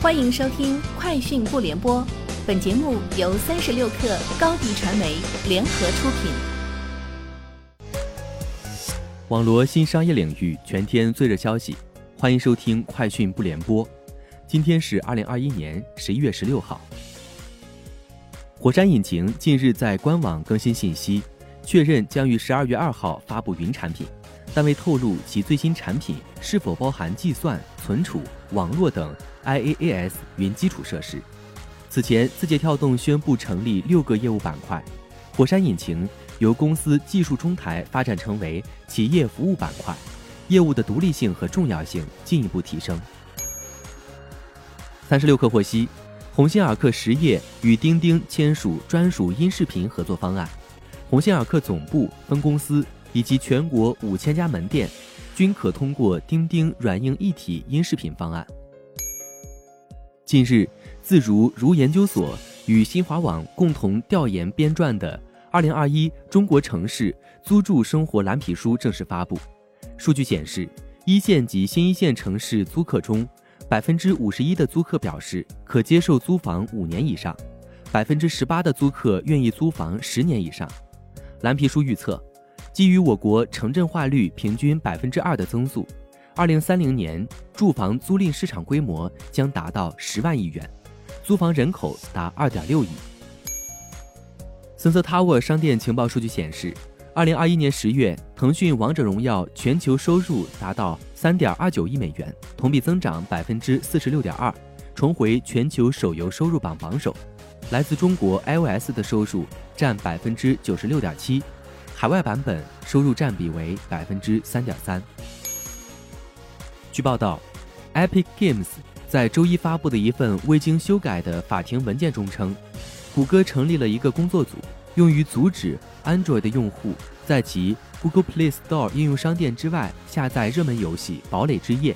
欢迎收听《快讯不联播》，本节目由三十六克高低传媒联合出品。网罗新商业领域全天最热消息，欢迎收听《快讯不联播》。今天是二零二一年十一月十六号。火山引擎近日在官网更新信息，确认将于十二月二号发布云产品。但未透露其最新产品是否包含计算、存储、网络等 IaaS 云基础设施。此前，字节跳动宣布成立六个业务板块，火山引擎由公司技术中台发展成为企业服务板块，业务的独立性和重要性进一步提升。三十六氪获悉，鸿星尔克实业与钉钉签署专属音视频合作方案，鸿星尔克总部分公司。以及全国五千家门店，均可通过钉钉软硬一体音视频方案。近日，自如如研究所与新华网共同调研编撰的《二零二一中国城市租住生活蓝皮书》正式发布。数据显示，一线及新一线城市租客中，百分之五十一的租客表示可接受租房五年以上，百分之十八的租客愿意租房十年以上。蓝皮书预测。基于我国城镇化率平均百分之二的增速，二零三零年住房租赁市场规模将达到十万亿元，租房人口达二点六亿。Sensor Tower 商店情报数据显示，二零二一年十月，腾讯王者荣耀全球收入达到三点二九亿美元，同比增长百分之四十六点二，重回全球手游收入榜榜首。来自中国 iOS 的收入占百分之九十六点七。海外版本收入占比为百分之三点三。据报道，Epic Games 在周一发布的一份未经修改的法庭文件中称，谷歌成立了一个工作组，用于阻止 Android 用户在其 Google Play Store 应用商店之外下载热门游戏《堡垒之夜》。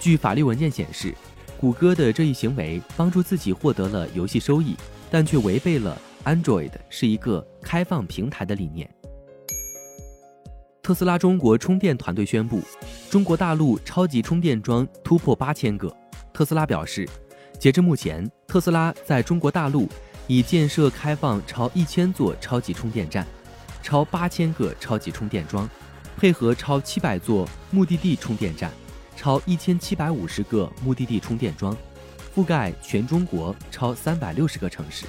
据法律文件显示，谷歌的这一行为帮助自己获得了游戏收益，但却违背了 Android 是一个开放平台的理念。特斯拉中国充电团队宣布，中国大陆超级充电桩突破八千个。特斯拉表示，截至目前，特斯拉在中国大陆已建设开放超一千座超级充电站，超八千个超级充电桩，配合超七百座目的地充电站，超一千七百五十个目的地充电桩，覆盖全中国超三百六十个城市。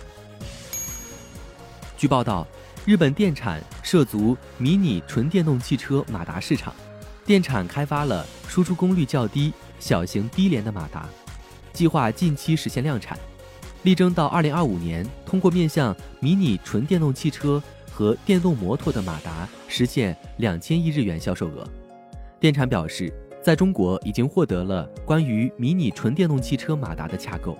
据报道。日本电产涉足迷你纯电动汽车马达市场，电产开发了输出功率较低、小型低廉的马达，计划近期实现量产，力争到2025年通过面向迷你纯电动汽车和电动摩托的马达实现两千亿日元销售额。电产表示，在中国已经获得了关于迷你纯电动汽车马达的洽购。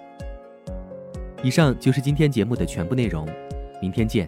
以上就是今天节目的全部内容，明天见。